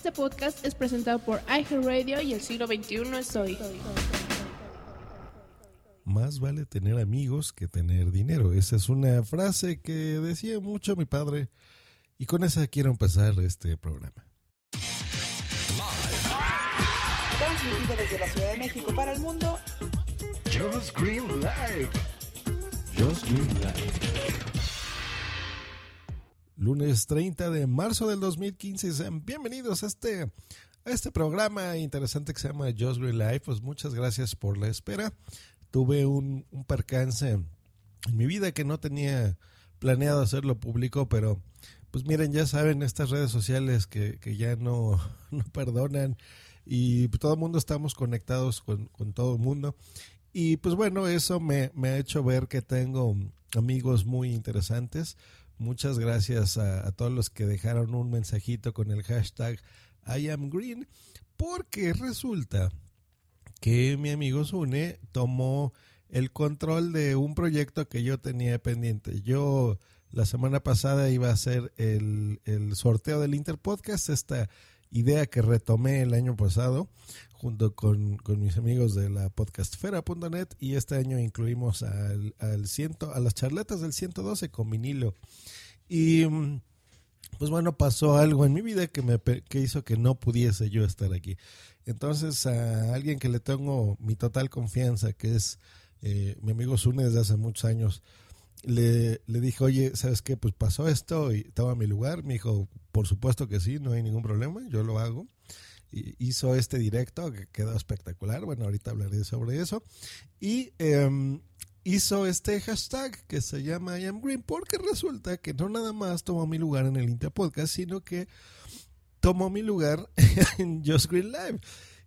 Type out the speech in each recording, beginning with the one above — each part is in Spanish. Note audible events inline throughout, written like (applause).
Este podcast es presentado por iHeartRadio y el siglo XXI es hoy. Más vale tener amigos que tener dinero. Esa es una frase que decía mucho mi padre y con esa quiero empezar este programa. Transmitido desde la Ciudad de México para el mundo. Just Green Live. Just Green Live. Lunes 30 de marzo del 2015. Sean bienvenidos a este, a este programa interesante que se llama Just Green Life. Pues muchas gracias por la espera. Tuve un, un percance en mi vida que no tenía planeado hacerlo público, pero pues miren, ya saben, estas redes sociales que, que ya no, (laughs) no, perdonan y todo el mundo estamos conectados con, con todo el mundo. Y pues bueno, eso me, me, ha hecho ver que tengo amigos muy interesantes. Muchas gracias a, todos los que dejaron un mensajito con el hashtag I am green, porque resulta que mi amigo Sune tomó el control de un proyecto que yo tenía pendiente. Yo la semana pasada iba a hacer el, el sorteo del Interpodcast, esta idea que retomé el año pasado junto con, con mis amigos de la podcastfera.net y este año incluimos al, al ciento, a las charletas del 112 con vinilo. Y pues bueno, pasó algo en mi vida que me que hizo que no pudiese yo estar aquí. Entonces a alguien que le tengo mi total confianza, que es eh, mi amigo Zune desde hace muchos años, le, le dije, oye, ¿sabes qué? Pues pasó esto y estaba a mi lugar. Me dijo, por supuesto que sí, no hay ningún problema, yo lo hago. Hizo este directo que quedó espectacular. Bueno, ahorita hablaré sobre eso. Y eh, hizo este hashtag que se llama I am Green porque resulta que no nada más tomó mi lugar en el Inter Podcast, sino que tomó mi lugar (laughs) en Just Green Live.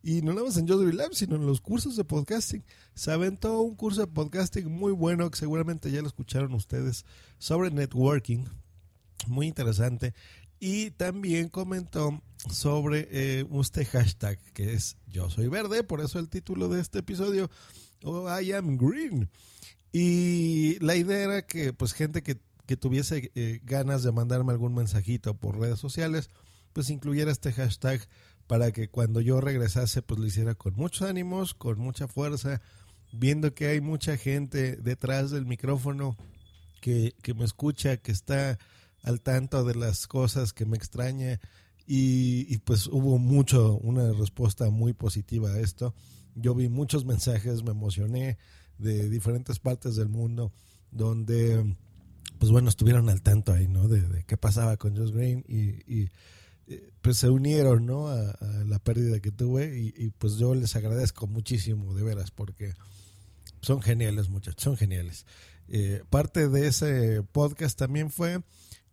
Y no nada más en Just Green Live, sino en los cursos de podcasting. Se aventó un curso de podcasting muy bueno que seguramente ya lo escucharon ustedes sobre networking. Muy interesante. Y también comentó sobre eh, este hashtag que es Yo soy verde, por eso el título de este episodio, oh, I am green. Y la idea era que pues gente que, que tuviese eh, ganas de mandarme algún mensajito por redes sociales, pues incluyera este hashtag para que cuando yo regresase pues lo hiciera con muchos ánimos, con mucha fuerza, viendo que hay mucha gente detrás del micrófono que, que me escucha, que está al tanto de las cosas que me extraña y, pues hubo mucho, una respuesta muy positiva a esto. Yo vi muchos mensajes, me emocioné de diferentes partes del mundo donde pues bueno, estuvieron al tanto ahí, ¿no? De, de qué pasaba con Josh Green y, y pues se unieron, ¿no? A, la pérdida que tuve y, y, pues yo les agradezco muchísimo, de veras, porque son geniales muchachos, son geniales. Eh, parte de ese podcast también fue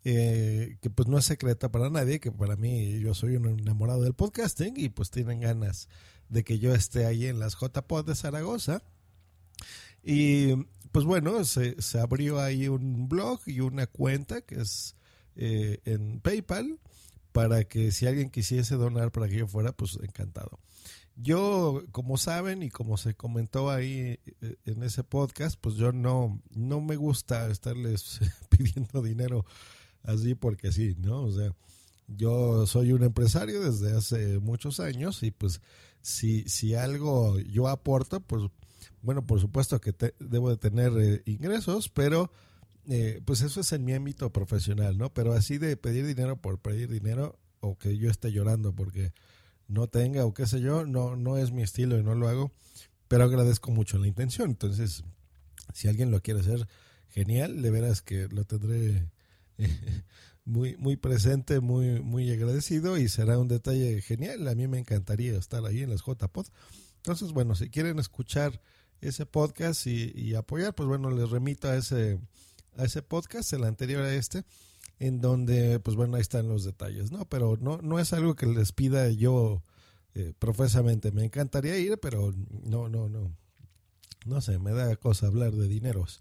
eh, que pues no es secreta para nadie, que para mí yo soy un enamorado del podcasting y pues tienen ganas de que yo esté ahí en las JPod de Zaragoza. Y pues bueno, se, se abrió ahí un blog y una cuenta que es eh, en PayPal para que si alguien quisiese donar para que yo fuera, pues encantado. Yo, como saben y como se comentó ahí eh, en ese podcast, pues yo no, no me gusta estarles (laughs) pidiendo dinero así porque sí, ¿no? O sea, yo soy un empresario desde hace muchos años y pues si, si algo yo aporto, pues bueno, por supuesto que te, debo de tener eh, ingresos, pero eh, pues eso es en mi ámbito profesional, ¿no? Pero así de pedir dinero por pedir dinero o que yo esté llorando porque no tenga o qué sé yo, no, no es mi estilo y no lo hago, pero agradezco mucho la intención. Entonces, si alguien lo quiere hacer, genial, de veras que lo tendré (laughs) muy, muy presente, muy, muy agradecido y será un detalle genial. A mí me encantaría estar ahí en las JPod. Entonces, bueno, si quieren escuchar ese podcast y, y, apoyar, pues bueno, les remito a ese, a ese podcast, el anterior a este. en donde, pues bueno, ahí están los detalles, ¿no? Pero no, no es algo que les pida yo eh, profesamente. Me encantaría ir, pero no, no, no. No sé, me da cosa hablar de dineros.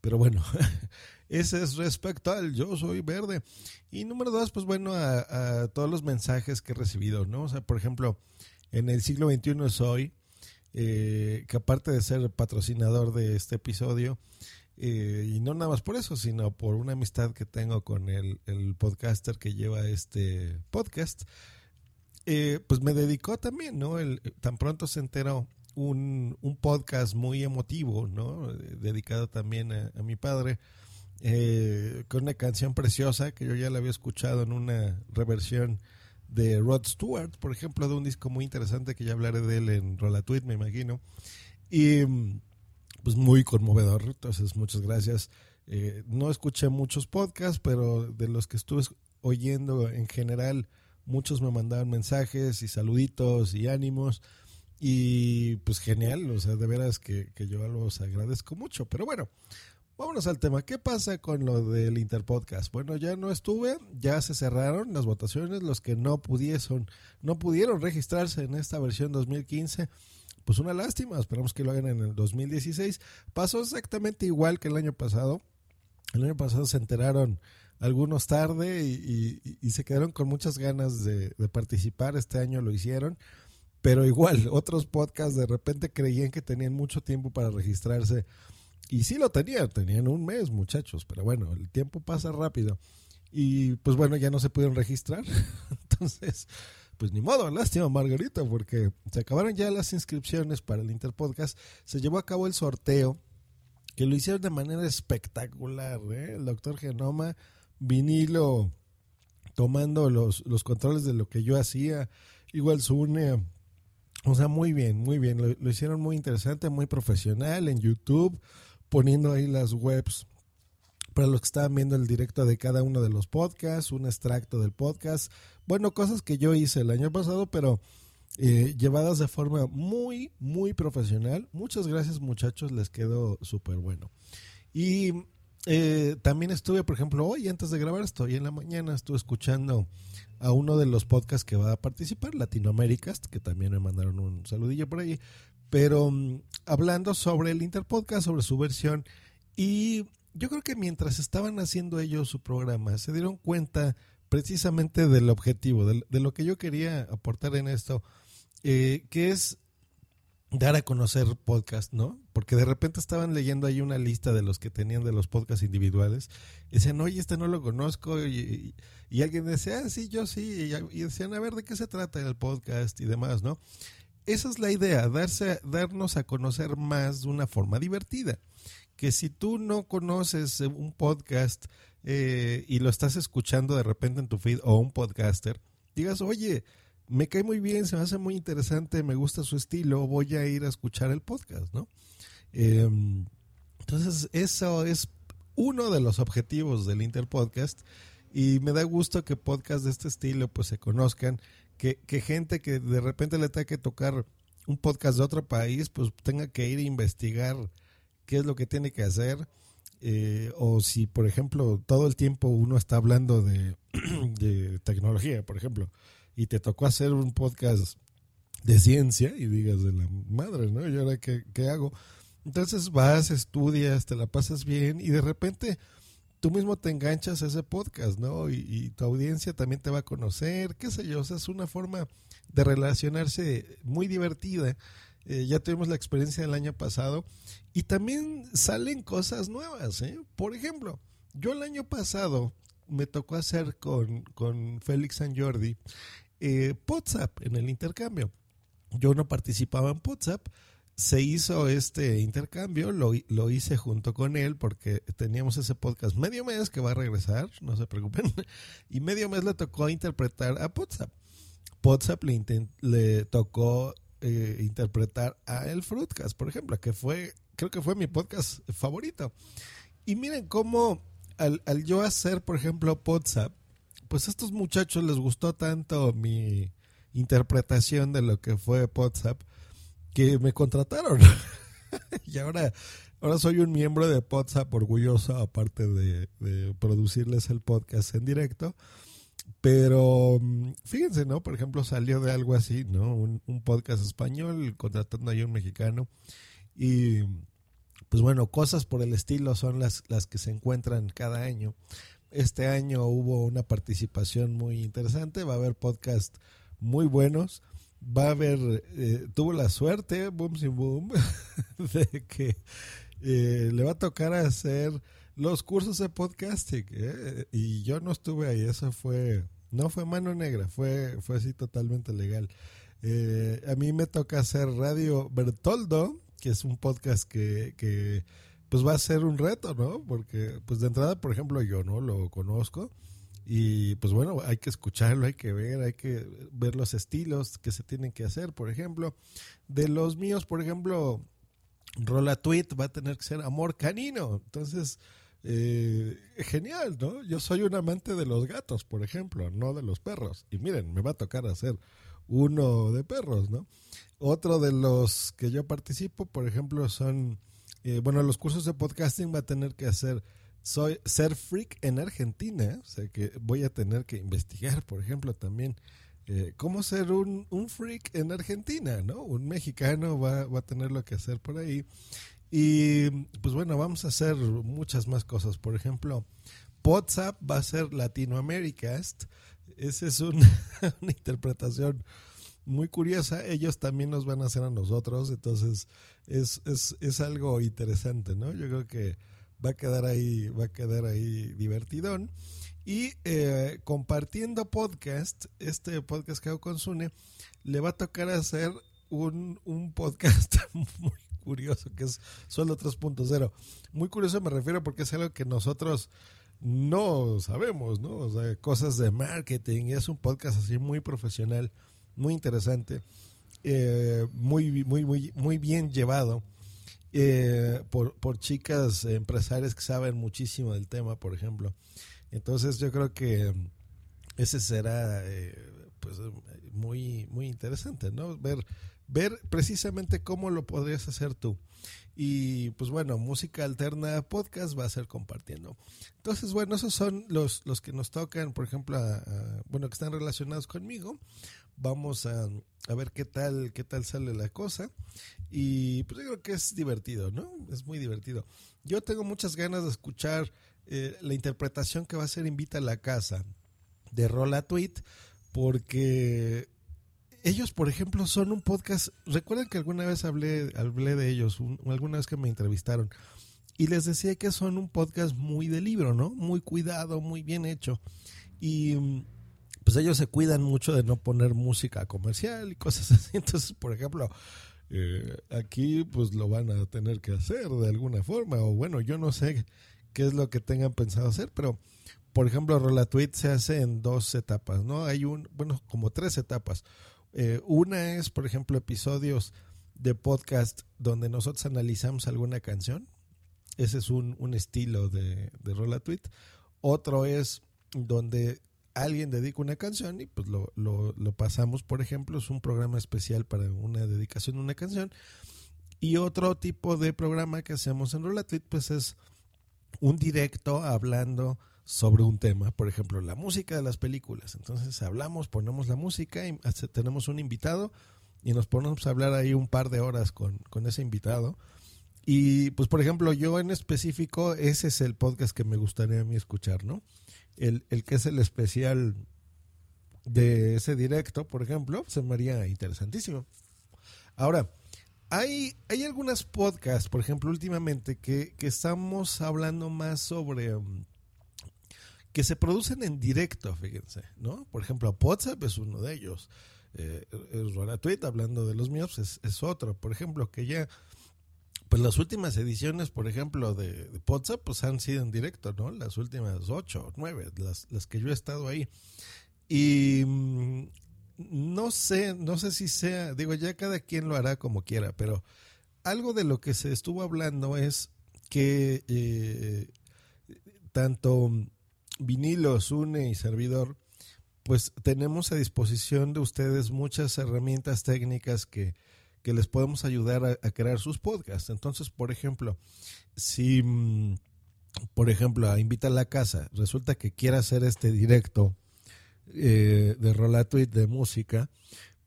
Pero bueno, (laughs) ese es respecto al yo soy verde. Y número dos, pues bueno, a, todos los mensajes que he recibido, ¿no? O sea, por ejemplo, en el siglo XXI soy, eh, que aparte de ser patrocinador de este episodio, eh, y no nada más por eso, sino por una amistad que tengo con el, el podcaster que lleva este podcast, eh, pues me dedicó también, ¿no? El, tan pronto se enteró un, un podcast muy emotivo, ¿no? Dedicado también a, a mi padre, eh, con una canción preciosa que yo ya la había escuchado en una reversión de Rod Stewart, por ejemplo, de un disco muy interesante que ya hablaré de él en Rolatweet, me imagino. Y pues muy conmovedor. Entonces, muchas gracias. Eh, no escuché muchos podcasts, pero de los que estuve oyendo en general, muchos me mandaban mensajes y saluditos y ánimos. Y pues genial, o sea, de veras que, que yo los agradezco mucho. Pero bueno, vámonos al tema. ¿Qué pasa con lo del Interpodcast? Bueno, ya no estuve, ya se cerraron las votaciones. Los que no pudieron, no pudieron registrarse en esta versión 2015 pues una lástima, esperamos que lo hagan en el 2016. Pasó exactamente igual que el año pasado. El año pasado se enteraron algunos tarde y, se quedaron con muchas ganas de, participar. Este año lo hicieron. Pero igual, (laughs) otros podcasts de repente creían que tenían mucho tiempo para registrarse. Y sí lo tenían, tenían un mes, muchachos. Pero bueno, el tiempo pasa rápido. Y pues bueno, ya no se pudieron registrar. (laughs) Entonces, pues ni modo, lástima Margarita, porque se acabaron ya las inscripciones para el Interpodcast. Se llevó a cabo el sorteo, que lo hicieron de manera espectacular. ¿eh? El doctor Genoma, vinilo, tomando los, los controles de lo que yo hacía. Igual Sune, o sea, muy bien, muy bien. Lo, hicieron muy interesante, muy profesional en YouTube, poniendo ahí las webs para los que estaban viendo el directo de cada uno de los podcasts, un extracto del podcast. Bueno, cosas que yo hice el año pasado, pero eh, llevadas de forma muy, muy profesional. Muchas gracias muchachos, les quedó súper bueno. Y eh, también estuve, por ejemplo, hoy antes de grabar esto, hoy en la mañana estuve escuchando a uno de los podcasts que va a participar, Latinoaméricas, que también me mandaron un saludillo por ahí, pero um, hablando sobre el Interpodcast, sobre su versión y yo creo que mientras estaban haciendo ellos su programa, se dieron cuenta precisamente del objetivo, de, de lo que yo quería aportar en esto, eh, que es dar a conocer podcast, ¿no? Porque de repente estaban leyendo ahí una lista de los que tenían de los podcasts individuales y decían, oye, este no lo conozco y, y, alguien decía, ah, sí, yo sí, y, y, decían, a ver, ¿de qué se trata el podcast y demás, ¿no? Esa es la idea, darse, darnos a conocer más de una forma divertida que si tú no conoces un podcast eh, y lo estás escuchando de repente en tu feed o un podcaster, digas, oye, me cae muy bien, se me hace muy interesante, me gusta su estilo, voy a ir a escuchar el podcast, ¿no? Eh, entonces, eso es uno de los objetivos del Interpodcast y me da gusto que podcasts de este estilo pues se conozcan, que, que gente que de repente le tenga que tocar un podcast de otro país pues tenga que ir a investigar qué es lo que tiene que hacer. Eh, o si, por ejemplo, todo el tiempo uno está hablando de, (clears throat) de, tecnología, por ejemplo, y te tocó hacer un podcast de ciencia y digas de la madre, ¿no? ¿Y ahora qué, qué hago? Entonces vas, estudias, te la pasas bien y de repente tú mismo te enganchas a ese podcast, ¿no? Y, y, tu audiencia también te va a conocer, qué sé yo, o sea, es una forma de relacionarse muy divertida eh, ya tuvimos la experiencia del año pasado y también salen cosas nuevas. ¿eh? Por ejemplo, yo el año pasado me tocó hacer con, con Félix San Jordi eh, WhatsApp en el intercambio. Yo no participaba en WhatsApp, se hizo este intercambio, lo, lo, hice junto con él porque teníamos ese podcast medio mes que va a regresar, no se preocupen, (laughs) y medio mes le tocó interpretar a WhatsApp. WhatsApp le, le tocó eh, interpretar a El Fruitcast, por ejemplo, que fue, creo que fue mi podcast favorito. Y miren cómo al, al yo hacer, por ejemplo, WhatsApp, pues a estos muchachos les gustó tanto mi interpretación de lo que fue WhatsApp que me contrataron. (laughs) y ahora, ahora soy un miembro de WhatsApp orgulloso, aparte de, producirles el podcast en directo. Pero mm, fíjense, ¿no? Por ejemplo, salió de algo así, ¿no? Un, un podcast español contratando a un mexicano. Y pues bueno, cosas por el estilo son las, las que se encuentran cada año. Este año hubo una participación muy interesante, va a haber podcast muy buenos. Va a haber, eh, tuvo la suerte, boom, sin boom, (laughs) de que eh, le va a tocar hacer los cursos de podcasting. ¿eh? Y yo no estuve ahí, eso fue, no fue mano negra, fue, fue así totalmente legal. A mí me toca hacer Radio Bertoldo, que es un podcast que, que pues va a ser un reto, ¿no? Porque pues de entrada, por ejemplo, yo no lo conozco. Y pues bueno, hay que escucharlo, hay que ver, hay que ver los estilos que se tienen que hacer, por ejemplo. De los míos, por ejemplo, Rola Tweet va a tener que ser amor canino. Entonces, eh, genial, ¿no? Yo soy un amante de los gatos, por ejemplo, no de los perros. Y miren, me va a tocar hacer uno de perros, ¿no? Otro de los que yo participo, por ejemplo, son, eh, bueno, los cursos de podcasting va a tener que hacer soy ser freak en Argentina, o sea que voy a tener que investigar, por ejemplo, también eh, cómo ser un, un, freak en Argentina, ¿no? Un mexicano va, va, a tener lo que hacer por ahí. Y pues bueno, vamos a hacer muchas más cosas. Por ejemplo, WhatsApp va a ser Latinoamericast. Esa es un, (laughs) una interpretación muy curiosa. Ellos también nos van a hacer a nosotros. Entonces, es, es, es algo interesante, ¿no? Yo creo que va a quedar ahí, va a quedar ahí divertidón. Y eh, compartiendo podcast, este podcast que hago con Sune, le va a tocar hacer un, un podcast (laughs) muy curioso, que es solo 3.0. Muy curioso me refiero porque es algo que nosotros no sabemos, ¿no? O sea, cosas de marketing. Es un podcast así muy profesional, muy interesante, eh, muy, muy, muy, muy bien llevado eh, por, por chicas empresarias que saben muchísimo del tema, por ejemplo. Entonces yo creo que ese será eh, muy muy interesante, ¿no? Ver ver precisamente cómo lo podrías hacer tú. Y pues bueno, música alterna podcast va a ser compartiendo. Entonces, bueno, esos son los, los que nos tocan, por ejemplo, a, bueno, que están relacionados conmigo. Vamos a, a, ver qué tal, qué tal sale la cosa. Y pues yo creo que es divertido, ¿no? Es muy divertido. Yo tengo muchas ganas de escuchar eh, la interpretación que va a hacer Invita a la Casa de Rola Tweet, porque ellos, por ejemplo, son un podcast. Recuerden que alguna vez hablé, hablé de ellos, un, alguna vez que me entrevistaron, y les decía que son un podcast muy de libro, ¿no? Muy cuidado, muy bien hecho. Y pues ellos se cuidan mucho de no poner música comercial y cosas (laughs) así. Entonces, por ejemplo, eh, aquí pues lo van a tener que hacer de alguna forma. O bueno, yo no sé qué es lo que tengan pensado hacer, pero por ejemplo, Rolatweet se hace en dos etapas, ¿no? Hay un, bueno, como tres etapas. Eh, una es, por ejemplo, episodios de podcast donde nosotros analizamos alguna canción. Ese es un, un estilo de, de. Otro es donde alguien dedica una canción y pues lo, lo, pasamos, por ejemplo, es un programa especial para una dedicación de una canción. Y otro tipo de programa que hacemos en Rola Tweet, pues es un directo hablando sobre un tema, por ejemplo, la música de las películas. Entonces hablamos, ponemos la música y tenemos un invitado y nos ponemos a hablar ahí un par de horas con, con ese invitado. Y pues, por ejemplo, yo en específico, ese es el podcast que me gustaría a mí escuchar, ¿no? El, el que es el especial de ese directo, por ejemplo, se me haría interesantísimo. Ahora, hay, hay algunas podcasts, por ejemplo, últimamente, que, que estamos hablando más sobre um, que se producen en directo, fíjense, ¿no? Por ejemplo, WhatsApp es uno de ellos. Eh, Tweet, hablando de los míos, es, otro. Por ejemplo, que ya, pues las últimas ediciones, por ejemplo, de, WhatsApp, pues han sido en directo, ¿no? Las últimas ocho, nueve, las, las que yo he estado ahí. Y mmm, no sé, no sé si sea, digo, ya cada quien lo hará como quiera, pero algo de lo que se estuvo hablando es que eh, tanto vinilo, Sune y servidor, pues tenemos a disposición de ustedes muchas herramientas técnicas que, que les podemos ayudar a, crear sus podcasts. Entonces, por ejemplo, si, mm, por ejemplo, Invita a la Casa, resulta que quiere hacer este directo eh, de Rola Tweet de música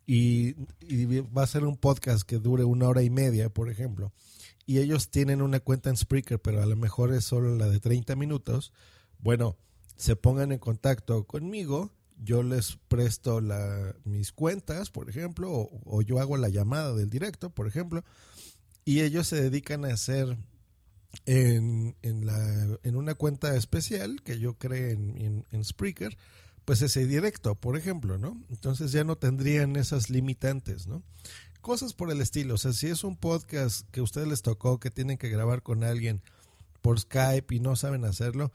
y, y va a ser un podcast que dure una hora y media, por ejemplo, y ellos tienen una cuenta en Spreaker, pero a lo mejor es solo la de 30 minutos, bueno, se pongan en contacto conmigo, yo les presto la, mis cuentas, por ejemplo, o, yo hago la llamada del directo, por ejemplo, y ellos se dedican a hacer en, en, la, en una cuenta especial que yo creé en, en, en Spreaker, pues ese directo, por ejemplo, ¿no? Entonces ya no tendrían esas limitantes, ¿no? Cosas por el estilo, o sea, si es un podcast que a ustedes les tocó, que tienen que grabar con alguien por Skype y no saben hacerlo,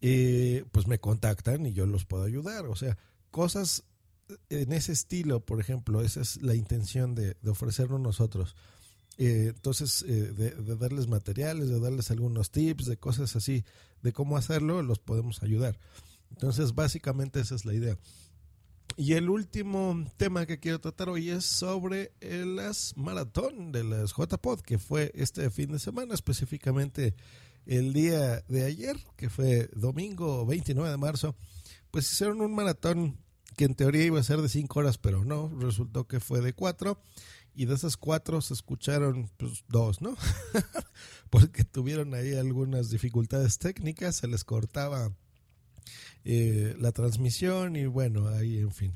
eh, pues me contactan y yo los puedo ayudar, o sea, cosas en ese estilo, por ejemplo, esa es la intención de, de ofrecernos nosotros. Eh, entonces, eh, de, de, darles materiales, de darles algunos tips, de cosas así, de cómo hacerlo, los podemos ayudar. Entonces, básicamente esa es la idea. Y el último tema que quiero tratar hoy es sobre las maratón de las JPod, que fue este fin de semana, específicamente el día de ayer, que fue domingo 29 de marzo. Pues hicieron un maratón que en teoría iba a ser de 5 horas, pero no, resultó que fue de 4 y de esas cuatro se escucharon pues, dos, ¿no? (laughs) Porque tuvieron ahí algunas dificultades técnicas, se les cortaba eh, la transmisión y bueno, ahí en fin.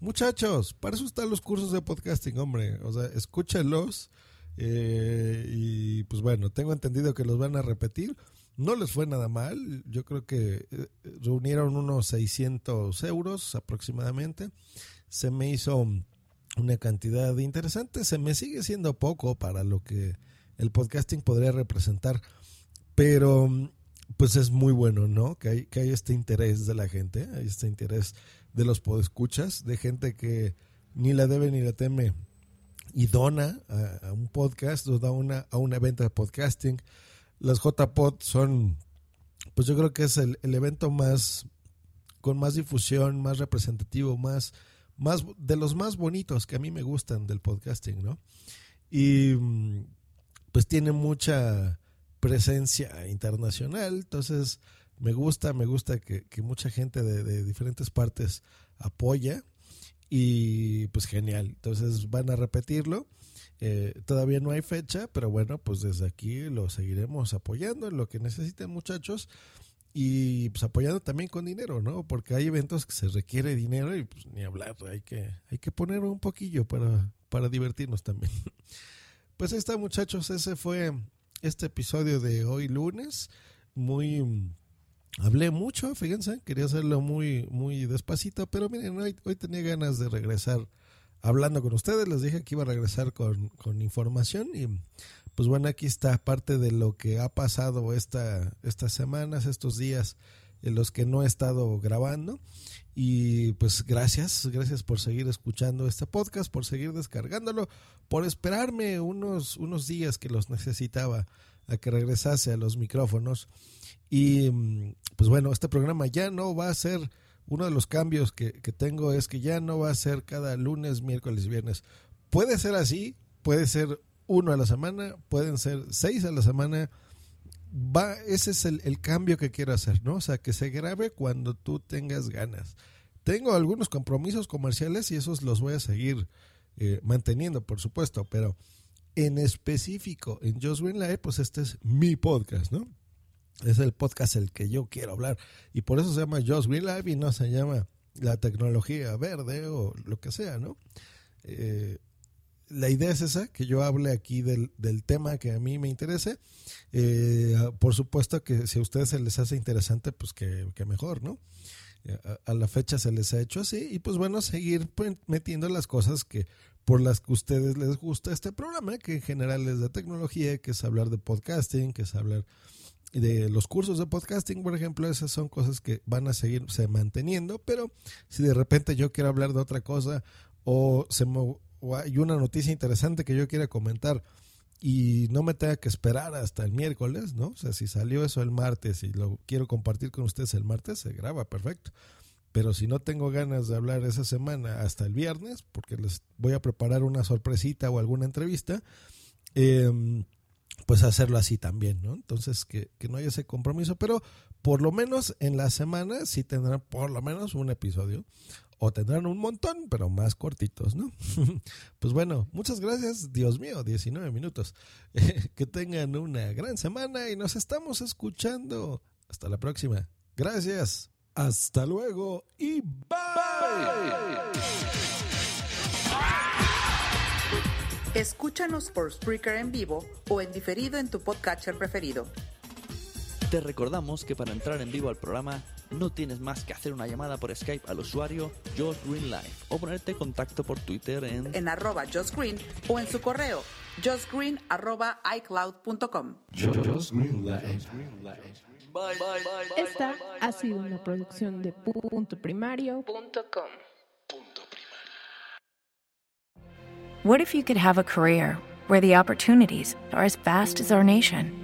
Muchachos, para eso están los cursos de podcasting, hombre. O sea, escúchenlos. Eh, y pues bueno, tengo entendido que los van a repetir. No les fue nada mal. Yo creo que eh, reunieron unos 600 euros aproximadamente. Se me hizo una cantidad interesante. Se me sigue siendo poco para lo que el podcasting podría representar, pero pues es muy bueno, ¿no? Que hay, que hay este interés de la gente, hay este interés de los podescuchas, de gente que ni la debe ni la teme y dona a, un podcast o da una, a un evento de podcasting. Las JPod son, pues yo creo que es el, el evento más, con más difusión, más representativo, más más de los más bonitos que a mí me gustan del podcasting, ¿no? Y pues tiene mucha presencia internacional, entonces me gusta, me gusta que, que mucha gente de, de, diferentes partes apoya y pues genial, entonces van a repetirlo. Eh, todavía no hay fecha, pero bueno, pues desde aquí lo seguiremos apoyando en lo que necesiten muchachos y pues apoyando también con dinero, ¿no? Porque hay eventos que se requiere dinero y pues ni hablar, hay que, hay que poner un poquillo para, para divertirnos también. (laughs) Pues ahí está muchachos, ese fue este episodio de hoy lunes, muy... Hablé mucho, fíjense, quería hacerlo muy, muy despacito, pero miren, hoy, hoy tenía ganas de regresar hablando con ustedes, les dije que iba a regresar con, con información y pues bueno, aquí está parte de lo que ha pasado esta, estas semanas, estos días en los que no he estado grabando. Y pues gracias, gracias por seguir escuchando este podcast, por seguir descargándolo, por esperarme unos, unos días que los necesitaba a que regresase a los micrófonos. Y pues bueno, este programa ya no va a ser, uno de los cambios que, que tengo es que ya no va a ser cada lunes, miércoles y viernes. Puede ser así, puede ser uno a la semana, pueden ser seis a la semana. Va, ese es el, el, cambio que quiero hacer, ¿no? O sea, que se grabe cuando tú tengas ganas. Tengo algunos compromisos comerciales y esos los voy a seguir eh, manteniendo, por supuesto, pero en específico en Green Live, pues este es mi podcast, ¿no? Es el podcast el que yo quiero hablar y por eso se llama Just Green Live y no se llama la tecnología verde o lo que sea, ¿no? Eh, la idea es esa, que yo hable aquí del, del tema que a mí me interese. Eh, por supuesto que si a ustedes se les hace interesante, pues que, que mejor, ¿no? A, la fecha se les ha hecho así y pues bueno, seguir metiendo las cosas que por las que a ustedes les gusta este programa, que en general es de tecnología, que es hablar de podcasting, que es hablar de los cursos de podcasting, por ejemplo, esas son cosas que van a seguirse manteniendo, pero si de repente yo quiero hablar de otra cosa o se me o hay una noticia interesante que yo quiera comentar y no me tenga que esperar hasta el miércoles, ¿no? O sea, si salió eso el martes y lo quiero compartir con ustedes el martes, se graba, perfecto. pero si no tengo ganas de hablar esa semana hasta el viernes, porque les voy a preparar una sorpresita o alguna entrevista, eh, pues hacerlo así también, ¿no? Entonces, que, que, no haya ese compromiso, pero por lo menos en la semana sí tendrán por lo menos un episodio. O tendrán un montón, pero más cortitos, ¿no? (laughs) pues bueno, muchas gracias. Dios mío, 19 minutos. (laughs) que tengan una gran semana y nos estamos escuchando. Hasta la próxima. Gracias. Hasta luego y bye. Escúchanos por Spreaker en vivo o en diferido en tu podcatcher preferido. Te recordamos que para entrar en vivo al programa no tienes más que hacer una llamada por Skype al usuario Josh Green Life o ponerte en contacto por Twitter en, en arroba Josh Green o en su correo joshgreen arroba icloud.com. Esta ha sido una producción de punto primario.com. What if you could have a career where the opportunities are as vast as our nation,